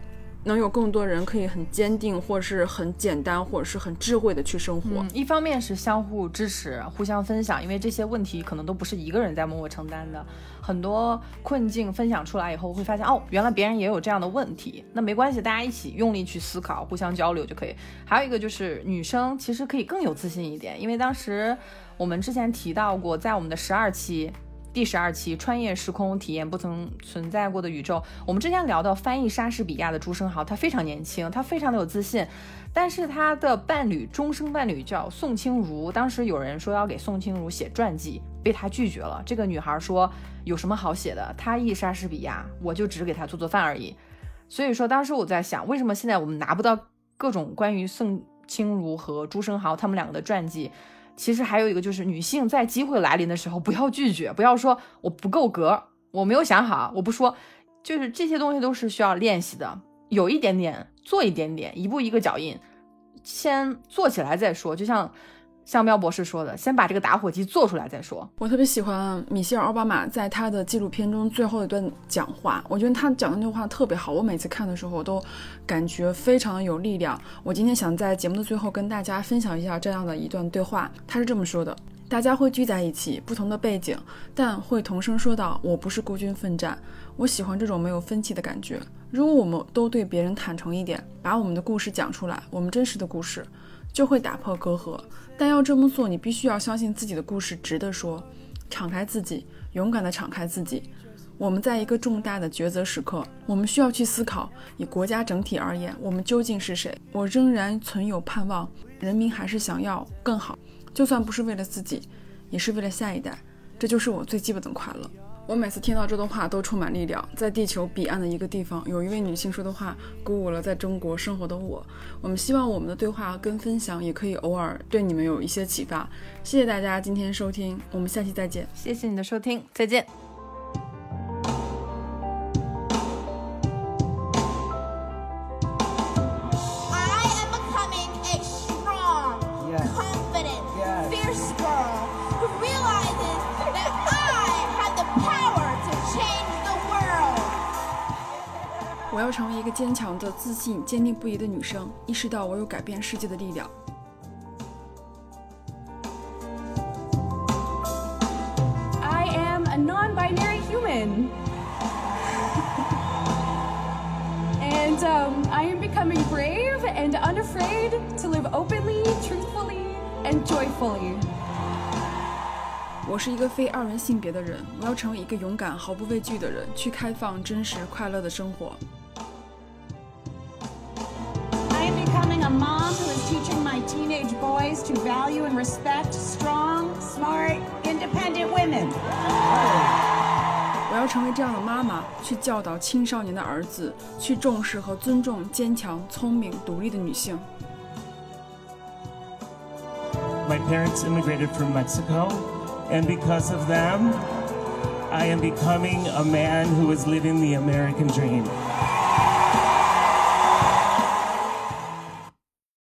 能有更多人可以很坚定，或者是很简单，或者是很智慧的去生活。一方面是相互支持、互相分享，因为这些问题可能都不是一个人在默默承担的。很多困境分享出来以后，会发现哦，原来别人也有这样的问题。那没关系，大家一起用力去思考，互相交流就可以。还有一个就是女生其实可以更有自信一点，因为当时我们之前提到过，在我们的十二期。第十二期穿越时空体验不曾存在过的宇宙。我们之前聊到翻译莎士比亚的朱生豪，他非常年轻，他非常的有自信，但是他的伴侣终生伴侣叫宋清如，当时有人说要给宋清如写传记，被他拒绝了。这个女孩说有什么好写的？他译莎士比亚，我就只给他做做饭而已。所以说当时我在想，为什么现在我们拿不到各种关于宋清如和朱生豪他们两个的传记？其实还有一个就是，女性在机会来临的时候不要拒绝，不要说我不够格，我没有想好，我不说，就是这些东西都是需要练习的，有一点点，做一点点，一步一个脚印，先做起来再说，就像。像喵博士说的，先把这个打火机做出来再说。我特别喜欢米歇尔奥巴马在他的纪录片中最后一段讲话，我觉得他讲的那句话特别好。我每次看的时候，都感觉非常的有力量。我今天想在节目的最后跟大家分享一下这样的一段对话。他是这么说的：大家会聚在一起，不同的背景，但会同声说道：“我不是孤军奋战。”我喜欢这种没有分歧的感觉。如果我们都对别人坦诚一点，把我们的故事讲出来，我们真实的故事。就会打破隔阂，但要这么做，你必须要相信自己的故事值得说，敞开自己，勇敢的敞开自己。我们在一个重大的抉择时刻，我们需要去思考，以国家整体而言，我们究竟是谁？我仍然存有盼望，人民还是想要更好，就算不是为了自己，也是为了下一代。这就是我最基本的快乐。我每次听到这段话都充满力量。在地球彼岸的一个地方，有一位女性说的话鼓舞了在中国生活的我。我们希望我们的对话跟分享也可以偶尔对你们有一些启发。谢谢大家今天收听，我们下期再见。谢谢你的收听，再见。成为一个坚强的、自信、坚定不移的女生，意识到我有改变世界的力量。I am a non-binary human, and um, I am becoming brave and unafraid to live openly, truthfully, and joyfully. 我是一个非二元性别的人，我要成为一个勇敢、毫不畏惧的人，去开放、真实、快乐的生活。teenage boys to value and respect strong, smart, independent women. 我要成为这样的妈妈，去教导青少年的儿子，去重视和尊重坚强、聪明、独立的女性。My parents immigrated from Mexico, and because of them, I am becoming a man who is living the American dream.